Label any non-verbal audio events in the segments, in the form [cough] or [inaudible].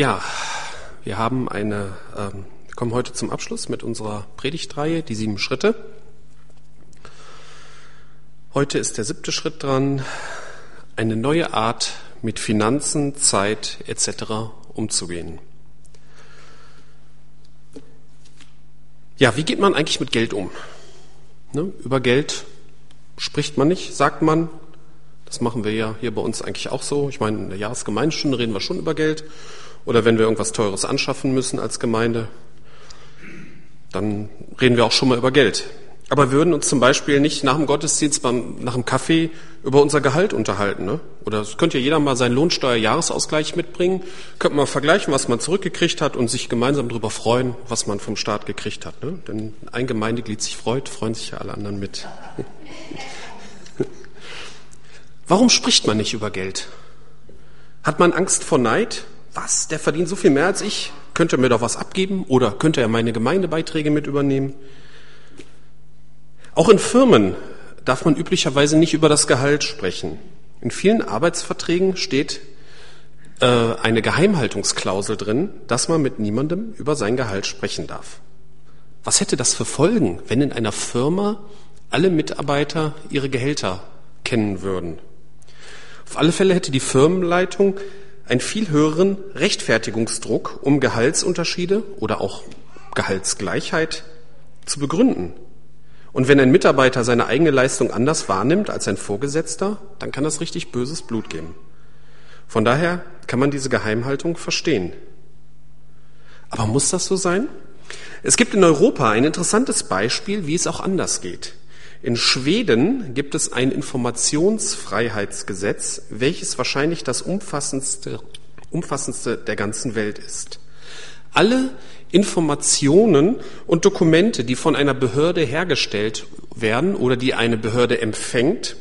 Ja, wir haben eine, ähm, wir kommen heute zum Abschluss mit unserer Predigtreihe, die sieben Schritte. Heute ist der siebte Schritt dran, eine neue Art mit Finanzen, Zeit etc. umzugehen. Ja, wie geht man eigentlich mit Geld um? Ne? Über Geld spricht man nicht, sagt man. Das machen wir ja hier bei uns eigentlich auch so. Ich meine, in der Jahresgemeindestunde reden wir schon über Geld. Oder wenn wir irgendwas Teures anschaffen müssen als Gemeinde, dann reden wir auch schon mal über Geld. Aber wir würden uns zum Beispiel nicht nach dem Gottesdienst beim, nach dem Kaffee über unser Gehalt unterhalten. Ne? Oder es könnte ja jeder mal seinen Lohnsteuerjahresausgleich mitbringen, könnte man vergleichen, was man zurückgekriegt hat und sich gemeinsam darüber freuen, was man vom Staat gekriegt hat. Ne? Denn ein Gemeindeglied sich freut, freuen sich ja alle anderen mit. [laughs] Warum spricht man nicht über Geld? Hat man Angst vor Neid? Was? Der verdient so viel mehr als ich? Könnte er mir doch was abgeben? Oder könnte er meine Gemeindebeiträge mit übernehmen? Auch in Firmen darf man üblicherweise nicht über das Gehalt sprechen. In vielen Arbeitsverträgen steht äh, eine Geheimhaltungsklausel drin, dass man mit niemandem über sein Gehalt sprechen darf. Was hätte das für Folgen, wenn in einer Firma alle Mitarbeiter ihre Gehälter kennen würden? Auf alle Fälle hätte die Firmenleitung einen viel höheren Rechtfertigungsdruck, um Gehaltsunterschiede oder auch Gehaltsgleichheit zu begründen. Und wenn ein Mitarbeiter seine eigene Leistung anders wahrnimmt als ein Vorgesetzter, dann kann das richtig böses Blut geben. Von daher kann man diese Geheimhaltung verstehen. Aber muss das so sein? Es gibt in Europa ein interessantes Beispiel, wie es auch anders geht. In Schweden gibt es ein Informationsfreiheitsgesetz, welches wahrscheinlich das umfassendste, umfassendste der ganzen Welt ist. Alle Informationen und Dokumente, die von einer Behörde hergestellt werden oder die eine Behörde empfängt,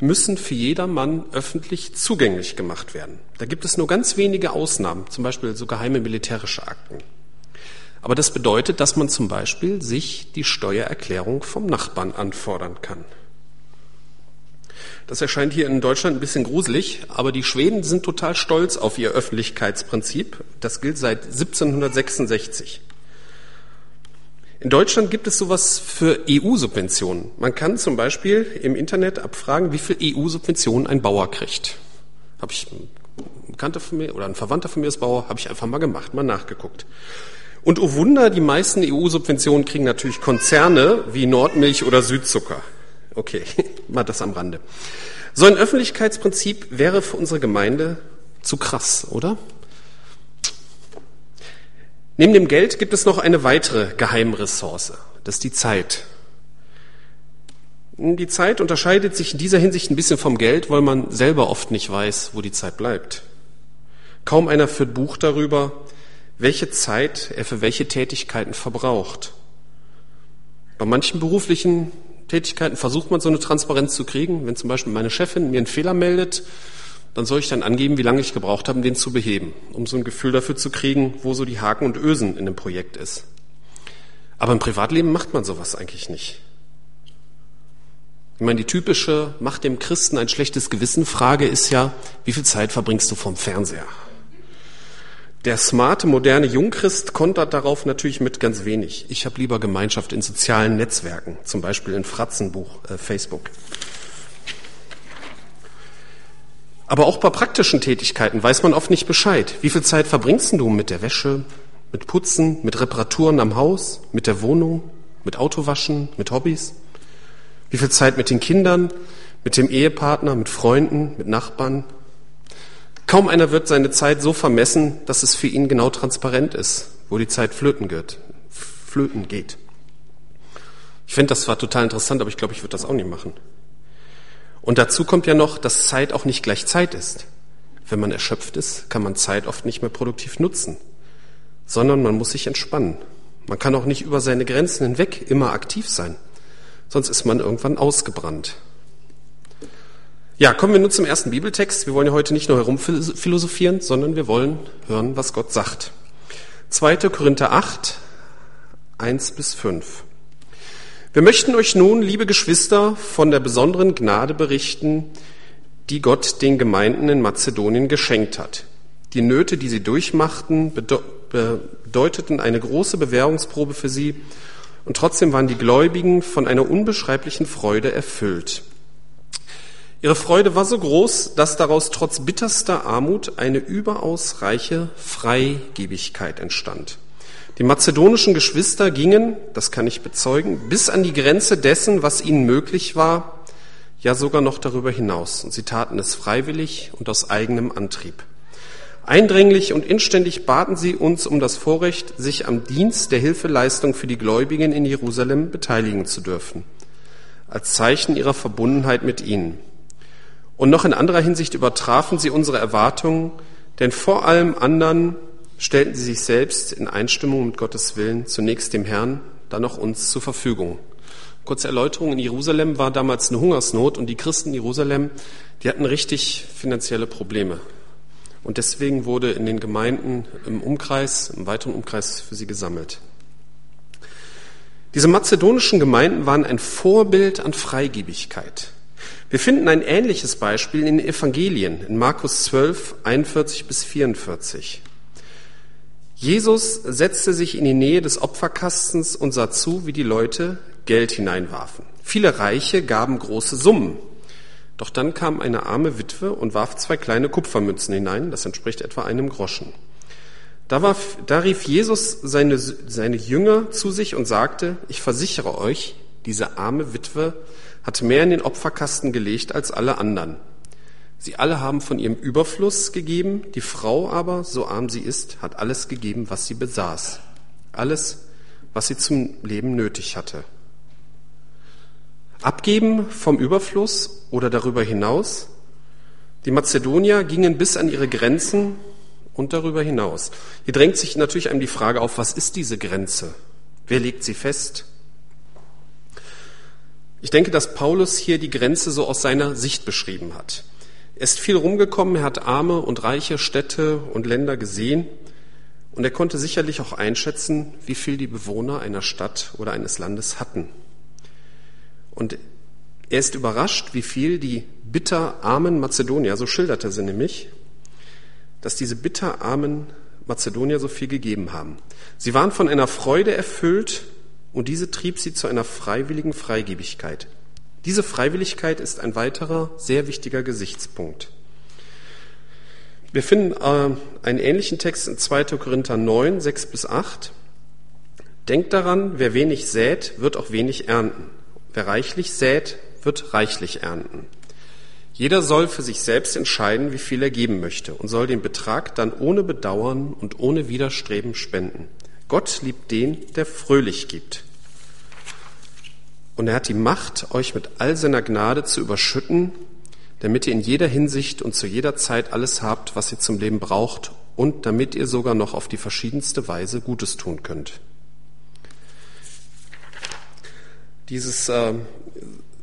müssen für jedermann öffentlich zugänglich gemacht werden. Da gibt es nur ganz wenige Ausnahmen, zum Beispiel so geheime militärische Akten. Aber das bedeutet, dass man zum Beispiel sich die Steuererklärung vom Nachbarn anfordern kann. Das erscheint hier in Deutschland ein bisschen gruselig, aber die Schweden sind total stolz auf ihr Öffentlichkeitsprinzip. Das gilt seit 1766. In Deutschland gibt es sowas für EU-Subventionen. Man kann zum Beispiel im Internet abfragen, wie viel EU-Subventionen ein Bauer kriegt. Habe ich ein Bekannter von mir oder ein Verwandter von mir ist Bauer, habe ich einfach mal gemacht, mal nachgeguckt. Und oh Wunder, die meisten EU-Subventionen kriegen natürlich Konzerne wie Nordmilch oder Südzucker. Okay, [laughs] mal das am Rande. So ein Öffentlichkeitsprinzip wäre für unsere Gemeinde zu krass, oder? Neben dem Geld gibt es noch eine weitere Geheimressource. Das ist die Zeit. Die Zeit unterscheidet sich in dieser Hinsicht ein bisschen vom Geld, weil man selber oft nicht weiß, wo die Zeit bleibt. Kaum einer führt Buch darüber, welche Zeit er für welche Tätigkeiten verbraucht. Bei manchen beruflichen Tätigkeiten versucht man so eine Transparenz zu kriegen. Wenn zum Beispiel meine Chefin mir einen Fehler meldet, dann soll ich dann angeben, wie lange ich gebraucht habe, den zu beheben, um so ein Gefühl dafür zu kriegen, wo so die Haken und Ösen in dem Projekt ist. Aber im Privatleben macht man sowas eigentlich nicht. Ich meine, die typische Macht dem Christen ein schlechtes Gewissen Frage ist ja, wie viel Zeit verbringst du vom Fernseher? Der smarte, moderne Jungchrist kontert darauf natürlich mit ganz wenig. Ich habe lieber Gemeinschaft in sozialen Netzwerken, zum Beispiel in Fratzenbuch, äh, Facebook. Aber auch bei praktischen Tätigkeiten weiß man oft nicht Bescheid. Wie viel Zeit verbringst du mit der Wäsche, mit Putzen, mit Reparaturen am Haus, mit der Wohnung, mit Autowaschen, mit Hobbys? Wie viel Zeit mit den Kindern, mit dem Ehepartner, mit Freunden, mit Nachbarn, Kaum einer wird seine Zeit so vermessen, dass es für ihn genau transparent ist, wo die Zeit flöten geht. Flöten geht. Ich finde das zwar total interessant, aber ich glaube, ich würde das auch nicht machen. Und dazu kommt ja noch, dass Zeit auch nicht gleich Zeit ist. Wenn man erschöpft ist, kann man Zeit oft nicht mehr produktiv nutzen, sondern man muss sich entspannen. Man kann auch nicht über seine Grenzen hinweg immer aktiv sein, sonst ist man irgendwann ausgebrannt. Ja, kommen wir nun zum ersten Bibeltext. Wir wollen ja heute nicht nur herumphilosophieren, sondern wir wollen hören, was Gott sagt. 2. Korinther 8, 1 bis 5. Wir möchten euch nun, liebe Geschwister, von der besonderen Gnade berichten, die Gott den Gemeinden in Mazedonien geschenkt hat. Die Nöte, die sie durchmachten, bedeuteten eine große Bewährungsprobe für sie, und trotzdem waren die Gläubigen von einer unbeschreiblichen Freude erfüllt. Ihre Freude war so groß, dass daraus trotz bitterster Armut eine überaus reiche Freigebigkeit entstand. Die mazedonischen Geschwister gingen, das kann ich bezeugen, bis an die Grenze dessen, was ihnen möglich war, ja sogar noch darüber hinaus. Und sie taten es freiwillig und aus eigenem Antrieb. Eindringlich und inständig baten sie uns um das Vorrecht, sich am Dienst der Hilfeleistung für die Gläubigen in Jerusalem beteiligen zu dürfen, als Zeichen ihrer Verbundenheit mit ihnen. Und noch in anderer Hinsicht übertrafen sie unsere Erwartungen, denn vor allem anderen stellten sie sich selbst in Einstimmung mit Gottes Willen zunächst dem Herrn, dann auch uns zur Verfügung. Kurze Erläuterung, in Jerusalem war damals eine Hungersnot und die Christen in Jerusalem, die hatten richtig finanzielle Probleme. Und deswegen wurde in den Gemeinden im Umkreis, im weiteren Umkreis für sie gesammelt. Diese mazedonischen Gemeinden waren ein Vorbild an Freigebigkeit. Wir finden ein ähnliches Beispiel in den Evangelien, in Markus 12, 41 bis 44. Jesus setzte sich in die Nähe des Opferkastens und sah zu, wie die Leute Geld hineinwarfen. Viele Reiche gaben große Summen. Doch dann kam eine arme Witwe und warf zwei kleine Kupfermünzen hinein, das entspricht etwa einem Groschen. Da, war, da rief Jesus seine, seine Jünger zu sich und sagte, ich versichere euch, diese arme Witwe hat mehr in den Opferkasten gelegt als alle anderen. Sie alle haben von ihrem Überfluss gegeben, die Frau aber, so arm sie ist, hat alles gegeben, was sie besaß. Alles, was sie zum Leben nötig hatte. Abgeben vom Überfluss oder darüber hinaus. Die Mazedonier gingen bis an ihre Grenzen und darüber hinaus. Hier drängt sich natürlich einem die Frage auf, was ist diese Grenze? Wer legt sie fest? Ich denke, dass Paulus hier die Grenze so aus seiner Sicht beschrieben hat. Er ist viel rumgekommen, er hat arme und reiche Städte und Länder gesehen und er konnte sicherlich auch einschätzen, wie viel die Bewohner einer Stadt oder eines Landes hatten. Und er ist überrascht, wie viel die bitterarmen Mazedonier, so schilderte sie nämlich, dass diese bitterarmen Mazedonier so viel gegeben haben. Sie waren von einer Freude erfüllt und diese trieb sie zu einer freiwilligen Freigebigkeit. Diese Freiwilligkeit ist ein weiterer sehr wichtiger Gesichtspunkt. Wir finden äh, einen ähnlichen Text in 2. Korinther 9, 6 bis 8. Denkt daran, wer wenig sät, wird auch wenig ernten. Wer reichlich sät, wird reichlich ernten. Jeder soll für sich selbst entscheiden, wie viel er geben möchte und soll den Betrag dann ohne Bedauern und ohne Widerstreben spenden. Gott liebt den, der fröhlich gibt. Und er hat die Macht, euch mit all seiner Gnade zu überschütten, damit ihr in jeder Hinsicht und zu jeder Zeit alles habt, was ihr zum Leben braucht und damit ihr sogar noch auf die verschiedenste Weise Gutes tun könnt. Dieses äh,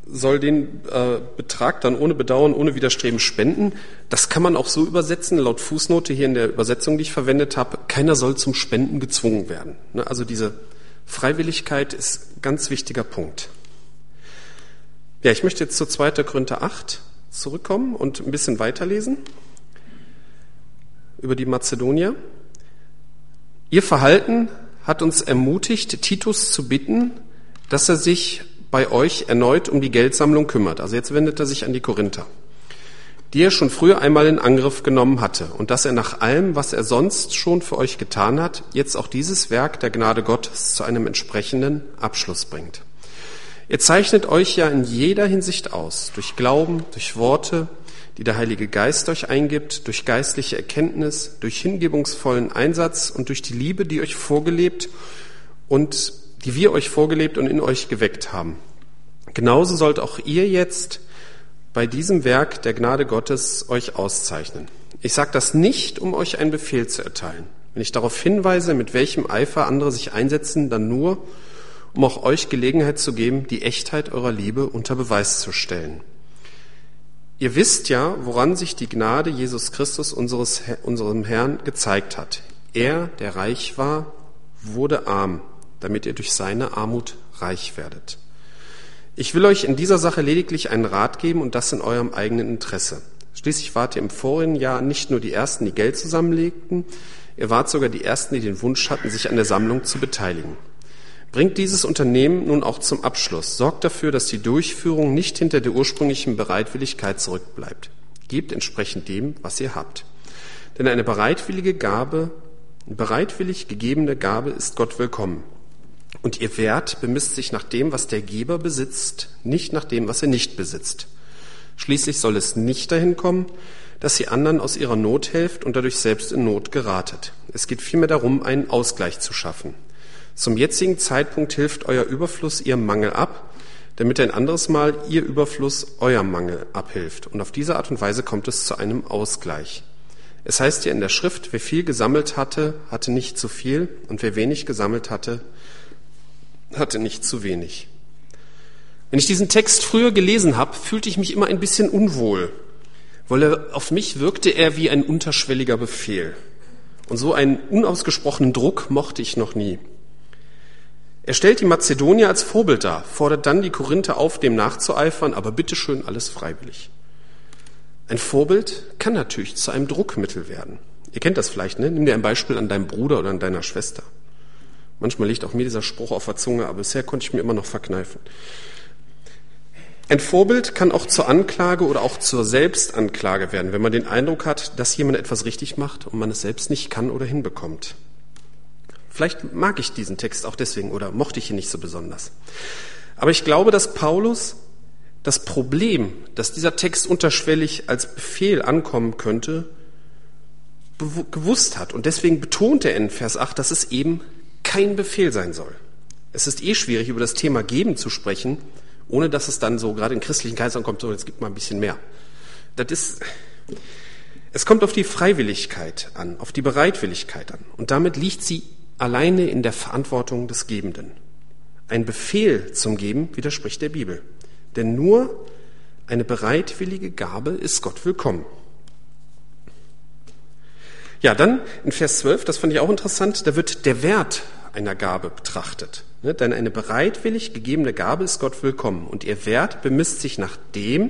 soll den äh, Betrag dann ohne Bedauern, ohne Widerstreben spenden. Das kann man auch so übersetzen, laut Fußnote hier in der Übersetzung, die ich verwendet habe. Keiner soll zum Spenden gezwungen werden. Ne? Also diese Freiwilligkeit ist ganz wichtiger Punkt. Ja, ich möchte jetzt zu 2. Korinther 8 zurückkommen und ein bisschen weiterlesen über die Mazedonier. Ihr Verhalten hat uns ermutigt, Titus zu bitten, dass er sich bei euch erneut um die Geldsammlung kümmert. Also jetzt wendet er sich an die Korinther, die er schon früher einmal in Angriff genommen hatte und dass er nach allem, was er sonst schon für euch getan hat, jetzt auch dieses Werk der Gnade Gottes zu einem entsprechenden Abschluss bringt. Ihr zeichnet euch ja in jeder Hinsicht aus, durch Glauben, durch Worte, die der Heilige Geist euch eingibt, durch geistliche Erkenntnis, durch hingebungsvollen Einsatz und durch die Liebe, die euch vorgelebt und die wir euch vorgelebt und in euch geweckt haben. Genauso sollt auch ihr jetzt bei diesem Werk der Gnade Gottes euch auszeichnen. Ich sage das nicht, um euch einen Befehl zu erteilen. Wenn ich darauf hinweise, mit welchem Eifer andere sich einsetzen, dann nur, um auch euch Gelegenheit zu geben, die Echtheit eurer Liebe unter Beweis zu stellen. Ihr wisst ja, woran sich die Gnade Jesus Christus, unseres, unserem Herrn, gezeigt hat. Er, der reich war, wurde arm, damit ihr durch seine Armut reich werdet. Ich will euch in dieser Sache lediglich einen Rat geben und das in eurem eigenen Interesse. Schließlich wart ihr im vorigen Jahr nicht nur die Ersten, die Geld zusammenlegten, ihr wart sogar die Ersten, die den Wunsch hatten, sich an der Sammlung zu beteiligen. Bringt dieses Unternehmen nun auch zum Abschluss. Sorgt dafür, dass die Durchführung nicht hinter der ursprünglichen Bereitwilligkeit zurückbleibt. Gebt entsprechend dem, was ihr habt. Denn eine bereitwillige Gabe, bereitwillig gegebene Gabe ist Gott willkommen. Und ihr Wert bemisst sich nach dem, was der Geber besitzt, nicht nach dem, was er nicht besitzt. Schließlich soll es nicht dahin kommen, dass ihr anderen aus ihrer Not helft und dadurch selbst in Not geratet. Es geht vielmehr darum, einen Ausgleich zu schaffen. Zum jetzigen Zeitpunkt hilft euer Überfluss ihrem Mangel ab, damit ein anderes Mal ihr Überfluss eurem Mangel abhilft. Und auf diese Art und Weise kommt es zu einem Ausgleich. Es heißt ja in der Schrift, wer viel gesammelt hatte, hatte nicht zu viel, und wer wenig gesammelt hatte, hatte nicht zu wenig. Wenn ich diesen Text früher gelesen habe, fühlte ich mich immer ein bisschen unwohl, weil er, auf mich wirkte er wie ein unterschwelliger Befehl. Und so einen unausgesprochenen Druck mochte ich noch nie. Er stellt die Mazedonier als Vorbild dar, fordert dann die Korinther auf, dem nachzueifern, aber bitteschön alles freiwillig. Ein Vorbild kann natürlich zu einem Druckmittel werden. Ihr kennt das vielleicht, ne? Nimm dir ein Beispiel an deinem Bruder oder an deiner Schwester. Manchmal liegt auch mir dieser Spruch auf der Zunge, aber bisher konnte ich mir immer noch verkneifen. Ein Vorbild kann auch zur Anklage oder auch zur Selbstanklage werden, wenn man den Eindruck hat, dass jemand etwas richtig macht und man es selbst nicht kann oder hinbekommt. Vielleicht mag ich diesen Text auch deswegen oder mochte ich ihn nicht so besonders. Aber ich glaube, dass Paulus das Problem, dass dieser Text unterschwellig als Befehl ankommen könnte, gewusst hat. Und deswegen betont er in Vers 8, dass es eben kein Befehl sein soll. Es ist eh schwierig, über das Thema Geben zu sprechen, ohne dass es dann so gerade in christlichen Kaisern kommt, so jetzt gibt mal ein bisschen mehr. Das ist, es kommt auf die Freiwilligkeit an, auf die Bereitwilligkeit an. Und damit liegt sie alleine in der Verantwortung des Gebenden. Ein Befehl zum Geben widerspricht der Bibel. Denn nur eine bereitwillige Gabe ist Gott willkommen. Ja, dann in Vers 12, das fand ich auch interessant, da wird der Wert einer Gabe betrachtet. Ne? Denn eine bereitwillig gegebene Gabe ist Gott willkommen und ihr Wert bemisst sich nach dem,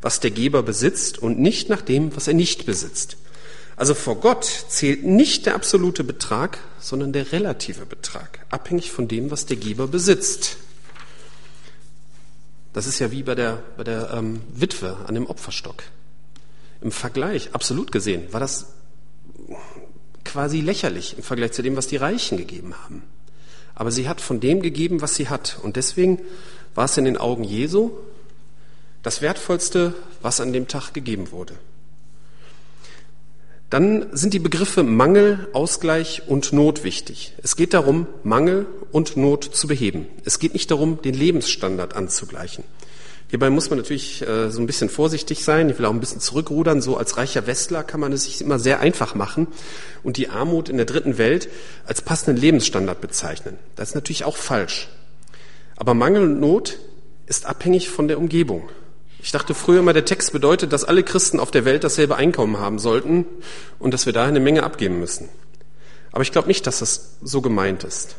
was der Geber besitzt und nicht nach dem, was er nicht besitzt. Also vor Gott zählt nicht der absolute Betrag, sondern der relative Betrag, abhängig von dem, was der Geber besitzt. Das ist ja wie bei der, bei der ähm, Witwe an dem Opferstock. Im Vergleich, absolut gesehen, war das quasi lächerlich im Vergleich zu dem, was die Reichen gegeben haben. Aber sie hat von dem gegeben, was sie hat. Und deswegen war es in den Augen Jesu das Wertvollste, was an dem Tag gegeben wurde. Dann sind die Begriffe Mangel, Ausgleich und Not wichtig. Es geht darum, Mangel und Not zu beheben. Es geht nicht darum, den Lebensstandard anzugleichen. Hierbei muss man natürlich äh, so ein bisschen vorsichtig sein. Ich will auch ein bisschen zurückrudern. So als reicher Westler kann man es sich immer sehr einfach machen und die Armut in der dritten Welt als passenden Lebensstandard bezeichnen. Das ist natürlich auch falsch. Aber Mangel und Not ist abhängig von der Umgebung. Ich dachte früher immer, der Text bedeutet, dass alle Christen auf der Welt dasselbe Einkommen haben sollten und dass wir daher eine Menge abgeben müssen. Aber ich glaube nicht, dass das so gemeint ist.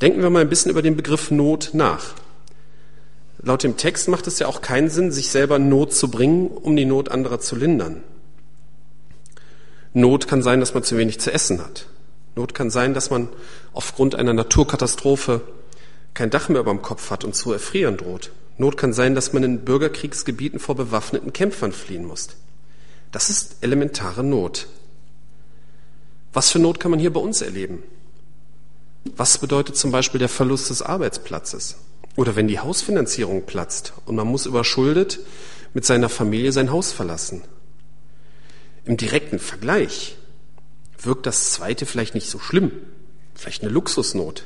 Denken wir mal ein bisschen über den Begriff Not nach. Laut dem Text macht es ja auch keinen Sinn, sich selber Not zu bringen, um die Not anderer zu lindern. Not kann sein, dass man zu wenig zu essen hat. Not kann sein, dass man aufgrund einer Naturkatastrophe kein Dach mehr über dem Kopf hat und zu erfrieren droht. Not kann sein, dass man in Bürgerkriegsgebieten vor bewaffneten Kämpfern fliehen muss. Das ist elementare Not. Was für Not kann man hier bei uns erleben? Was bedeutet zum Beispiel der Verlust des Arbeitsplatzes? Oder wenn die Hausfinanzierung platzt und man muss überschuldet mit seiner Familie sein Haus verlassen. Im direkten Vergleich wirkt das zweite vielleicht nicht so schlimm, vielleicht eine Luxusnot.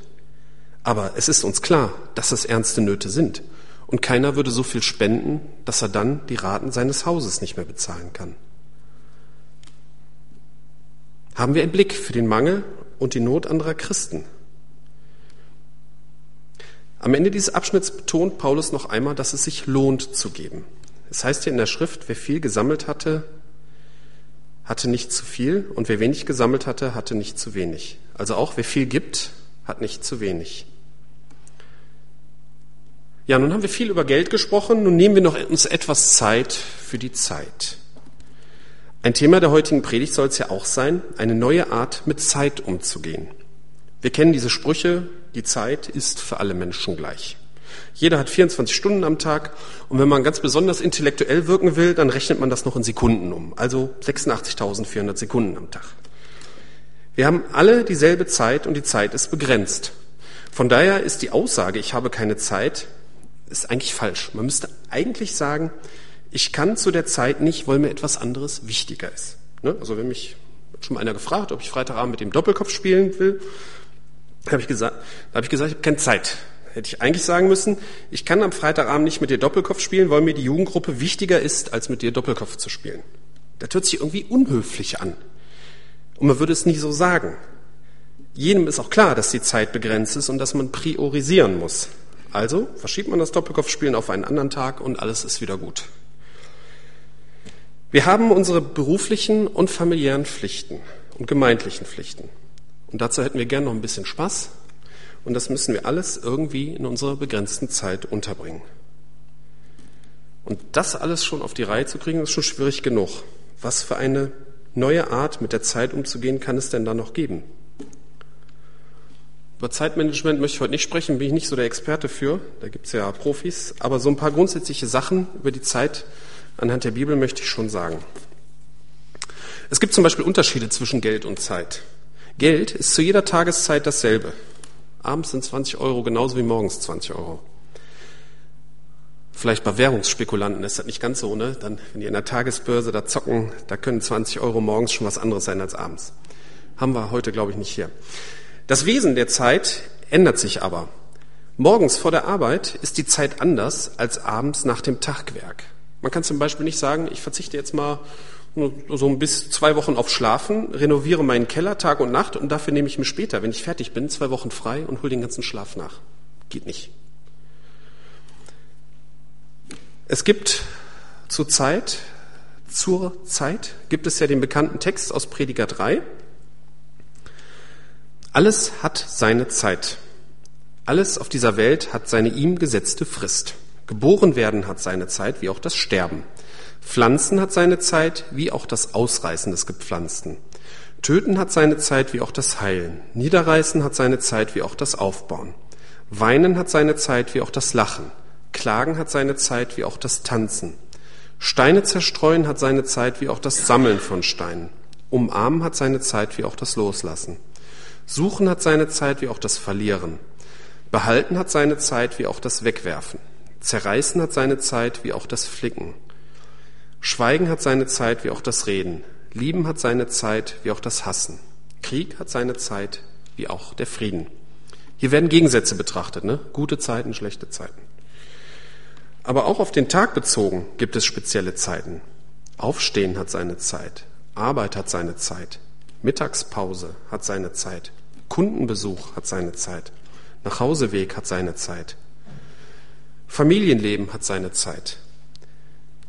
Aber es ist uns klar, dass es ernste Nöte sind. Und keiner würde so viel spenden, dass er dann die Raten seines Hauses nicht mehr bezahlen kann. Haben wir einen Blick für den Mangel und die Not anderer Christen? Am Ende dieses Abschnitts betont Paulus noch einmal, dass es sich lohnt zu geben. Es heißt hier in der Schrift, wer viel gesammelt hatte, hatte nicht zu viel und wer wenig gesammelt hatte, hatte nicht zu wenig. Also auch wer viel gibt, hat nicht zu wenig. Ja, nun haben wir viel über Geld gesprochen, nun nehmen wir noch uns etwas Zeit für die Zeit. Ein Thema der heutigen Predigt soll es ja auch sein, eine neue Art mit Zeit umzugehen. Wir kennen diese Sprüche, die Zeit ist für alle Menschen gleich. Jeder hat 24 Stunden am Tag und wenn man ganz besonders intellektuell wirken will, dann rechnet man das noch in Sekunden um, also 86.400 Sekunden am Tag. Wir haben alle dieselbe Zeit und die Zeit ist begrenzt. Von daher ist die Aussage, ich habe keine Zeit, ist eigentlich falsch. Man müsste eigentlich sagen, ich kann zu der Zeit nicht, weil mir etwas anderes wichtiger ist. Ne? Also wenn mich schon mal einer gefragt, ob ich Freitagabend mit dem Doppelkopf spielen will, habe ich gesagt, habe ich gesagt, ich habe keine Zeit. Hätte ich eigentlich sagen müssen, ich kann am Freitagabend nicht mit dir Doppelkopf spielen, weil mir die Jugendgruppe wichtiger ist, als mit dir Doppelkopf zu spielen. Das hört sich irgendwie unhöflich an. Und man würde es nie so sagen. Jedem ist auch klar, dass die Zeit begrenzt ist und dass man priorisieren muss. Also verschiebt man das Doppelkopfspielen auf einen anderen Tag und alles ist wieder gut. Wir haben unsere beruflichen und familiären Pflichten und gemeindlichen Pflichten. Und dazu hätten wir gern noch ein bisschen Spaß. Und das müssen wir alles irgendwie in unserer begrenzten Zeit unterbringen. Und das alles schon auf die Reihe zu kriegen, ist schon schwierig genug. Was für eine neue Art, mit der Zeit umzugehen, kann es denn da noch geben? Über Zeitmanagement möchte ich heute nicht sprechen, bin ich nicht so der Experte für, da gibt es ja Profis, aber so ein paar grundsätzliche Sachen über die Zeit anhand der Bibel möchte ich schon sagen. Es gibt zum Beispiel Unterschiede zwischen Geld und Zeit. Geld ist zu jeder Tageszeit dasselbe. Abends sind 20 Euro genauso wie morgens 20 Euro. Vielleicht bei Währungsspekulanten ist das nicht ganz so, ne? Dann, wenn die in der Tagesbörse da zocken, da können 20 Euro morgens schon was anderes sein als abends. Haben wir heute, glaube ich, nicht hier. Das Wesen der Zeit ändert sich aber. Morgens vor der Arbeit ist die Zeit anders als abends nach dem Tagwerk. Man kann zum Beispiel nicht sagen, ich verzichte jetzt mal so bis zwei Wochen auf Schlafen, renoviere meinen Keller Tag und Nacht und dafür nehme ich mir später, wenn ich fertig bin, zwei Wochen frei und hole den ganzen Schlaf nach. Geht nicht. Es gibt zur Zeit, zur Zeit gibt es ja den bekannten Text aus Prediger 3, alles hat seine Zeit. Alles auf dieser Welt hat seine ihm gesetzte Frist. Geboren werden hat seine Zeit, wie auch das Sterben. Pflanzen hat seine Zeit, wie auch das Ausreißen des Gepflanzten. Töten hat seine Zeit, wie auch das Heilen. Niederreißen hat seine Zeit, wie auch das Aufbauen. Weinen hat seine Zeit, wie auch das Lachen. Klagen hat seine Zeit, wie auch das Tanzen. Steine zerstreuen hat seine Zeit, wie auch das Sammeln von Steinen. Umarmen hat seine Zeit, wie auch das Loslassen. Suchen hat seine Zeit wie auch das Verlieren. Behalten hat seine Zeit wie auch das Wegwerfen. Zerreißen hat seine Zeit wie auch das Flicken. Schweigen hat seine Zeit wie auch das Reden. Lieben hat seine Zeit wie auch das Hassen. Krieg hat seine Zeit wie auch der Frieden. Hier werden Gegensätze betrachtet, ne? gute Zeiten, schlechte Zeiten. Aber auch auf den Tag bezogen gibt es spezielle Zeiten. Aufstehen hat seine Zeit, Arbeit hat seine Zeit, Mittagspause hat seine Zeit. Kundenbesuch hat seine Zeit. Nachhauseweg hat seine Zeit. Familienleben hat seine Zeit.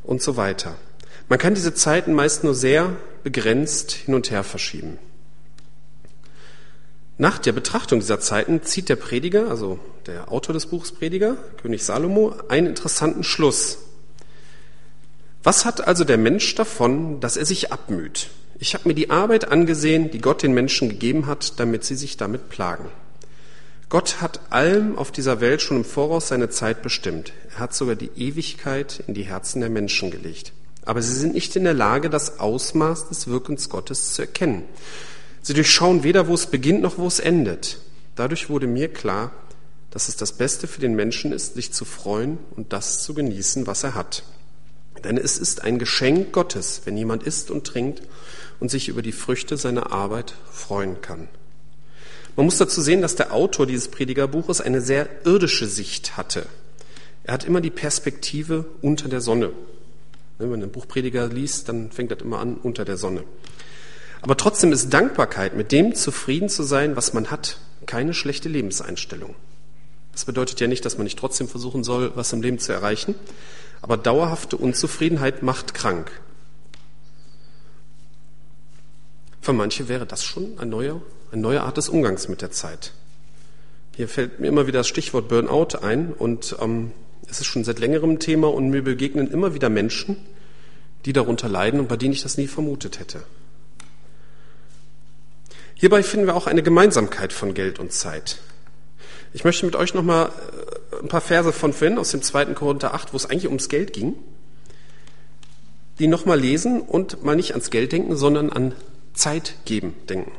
Und so weiter. Man kann diese Zeiten meist nur sehr begrenzt hin und her verschieben. Nach der Betrachtung dieser Zeiten zieht der Prediger, also der Autor des Buchs Prediger, König Salomo, einen interessanten Schluss. Was hat also der Mensch davon, dass er sich abmüht? Ich habe mir die Arbeit angesehen, die Gott den Menschen gegeben hat, damit sie sich damit plagen. Gott hat allem auf dieser Welt schon im Voraus seine Zeit bestimmt. Er hat sogar die Ewigkeit in die Herzen der Menschen gelegt. Aber sie sind nicht in der Lage, das Ausmaß des Wirkens Gottes zu erkennen. Sie durchschauen weder, wo es beginnt noch wo es endet. Dadurch wurde mir klar, dass es das Beste für den Menschen ist, sich zu freuen und das zu genießen, was er hat. Denn es ist ein Geschenk Gottes, wenn jemand isst und trinkt und sich über die Früchte seiner Arbeit freuen kann. Man muss dazu sehen, dass der Autor dieses Predigerbuches eine sehr irdische Sicht hatte. Er hat immer die Perspektive unter der Sonne. Wenn man ein Buch Prediger liest, dann fängt das immer an unter der Sonne. Aber trotzdem ist Dankbarkeit, mit dem zufrieden zu sein, was man hat, keine schlechte Lebenseinstellung. Das bedeutet ja nicht, dass man nicht trotzdem versuchen soll, was im Leben zu erreichen, aber dauerhafte Unzufriedenheit macht krank. Für manche wäre das schon eine neue, eine neue Art des Umgangs mit der Zeit. Hier fällt mir immer wieder das Stichwort Burnout ein und ähm, Es ist schon seit längerem Thema und mir begegnen immer wieder Menschen, die darunter leiden und bei denen ich das nie vermutet hätte. Hierbei finden wir auch eine Gemeinsamkeit von Geld und Zeit. Ich möchte mit euch nochmal äh, ein paar Verse von vorhin aus dem 2. Korinther 8, wo es eigentlich ums Geld ging, die nochmal lesen und mal nicht ans Geld denken, sondern an Zeit geben denken.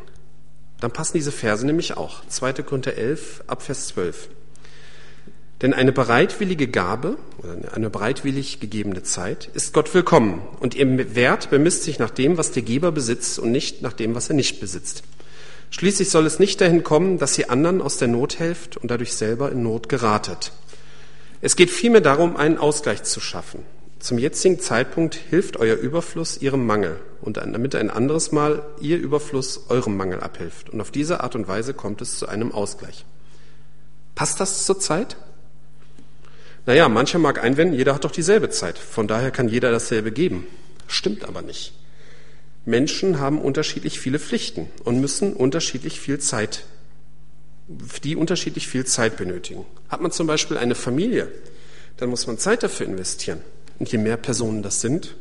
Dann passen diese Verse nämlich auch. 2. Korinther 11, Abvers 12. Denn eine bereitwillige Gabe oder eine bereitwillig gegebene Zeit ist Gott willkommen und ihr Wert bemisst sich nach dem, was der Geber besitzt und nicht nach dem, was er nicht besitzt. Schließlich soll es nicht dahin kommen, dass ihr anderen aus der Not helft und dadurch selber in Not geratet. Es geht vielmehr darum, einen Ausgleich zu schaffen. Zum jetzigen Zeitpunkt hilft euer Überfluss ihrem Mangel und damit ein anderes Mal ihr Überfluss eurem Mangel abhilft. Und auf diese Art und Weise kommt es zu einem Ausgleich. Passt das zur Zeit? Naja, mancher mag einwenden, jeder hat doch dieselbe Zeit. Von daher kann jeder dasselbe geben. Stimmt aber nicht. Menschen haben unterschiedlich viele Pflichten und müssen unterschiedlich viel Zeit, die unterschiedlich viel Zeit benötigen. Hat man zum Beispiel eine Familie, dann muss man Zeit dafür investieren. Und je mehr Personen das sind,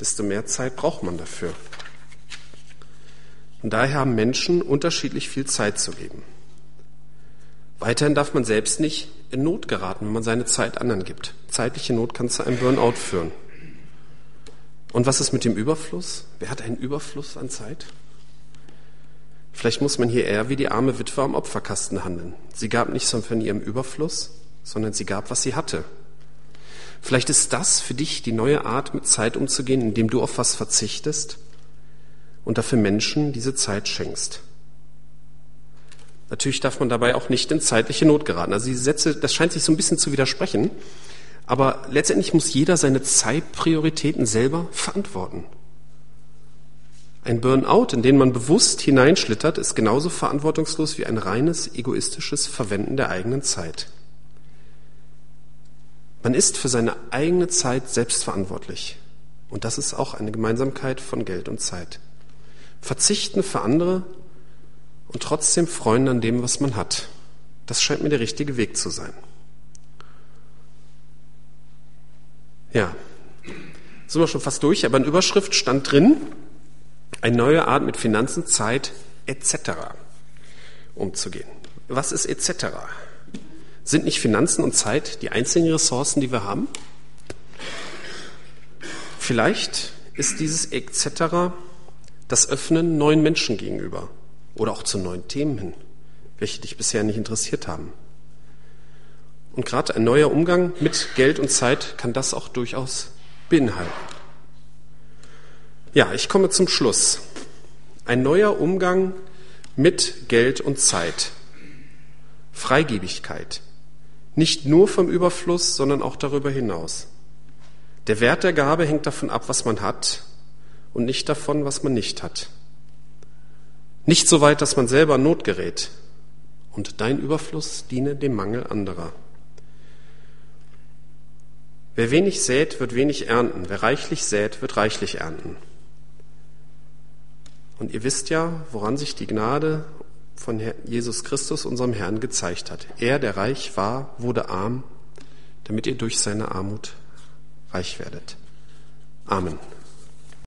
desto mehr Zeit braucht man dafür. Und daher haben Menschen unterschiedlich viel Zeit zu geben. Weiterhin darf man selbst nicht in Not geraten, wenn man seine Zeit anderen gibt. Zeitliche Not kann zu einem Burnout führen. Und was ist mit dem Überfluss? Wer hat einen Überfluss an Zeit? Vielleicht muss man hier eher wie die arme Witwe am Opferkasten handeln. Sie gab nicht von ihrem Überfluss, sondern sie gab, was sie hatte. Vielleicht ist das für dich die neue Art, mit Zeit umzugehen, indem du auf was verzichtest und dafür Menschen diese Zeit schenkst. Natürlich darf man dabei auch nicht in zeitliche Not geraten. Also diese Sätze, das scheint sich so ein bisschen zu widersprechen. Aber letztendlich muss jeder seine Zeitprioritäten selber verantworten. Ein Burnout, in den man bewusst hineinschlittert, ist genauso verantwortungslos wie ein reines egoistisches Verwenden der eigenen Zeit. Man ist für seine eigene Zeit selbst verantwortlich. Und das ist auch eine Gemeinsamkeit von Geld und Zeit. Verzichten für andere und trotzdem freuen an dem, was man hat. Das scheint mir der richtige Weg zu sein. Ja, sind wir schon fast durch, aber in Überschrift stand drin, eine neue Art mit Finanzen, Zeit etc. umzugehen. Was ist etc.? Sind nicht Finanzen und Zeit die einzigen Ressourcen, die wir haben? Vielleicht ist dieses etc. das Öffnen neuen Menschen gegenüber oder auch zu neuen Themen hin, welche dich bisher nicht interessiert haben. Und gerade ein neuer Umgang mit Geld und Zeit kann das auch durchaus beinhalten. Ja, ich komme zum Schluss. Ein neuer Umgang mit Geld und Zeit. Freigebigkeit. Nicht nur vom Überfluss, sondern auch darüber hinaus. Der Wert der Gabe hängt davon ab, was man hat und nicht davon, was man nicht hat. Nicht so weit, dass man selber Not gerät. Und dein Überfluss diene dem Mangel anderer. Wer wenig sät, wird wenig ernten. Wer reichlich sät, wird reichlich ernten. Und ihr wisst ja, woran sich die Gnade von Jesus Christus, unserem Herrn, gezeigt hat. Er, der reich war, wurde arm, damit ihr durch seine Armut reich werdet. Amen.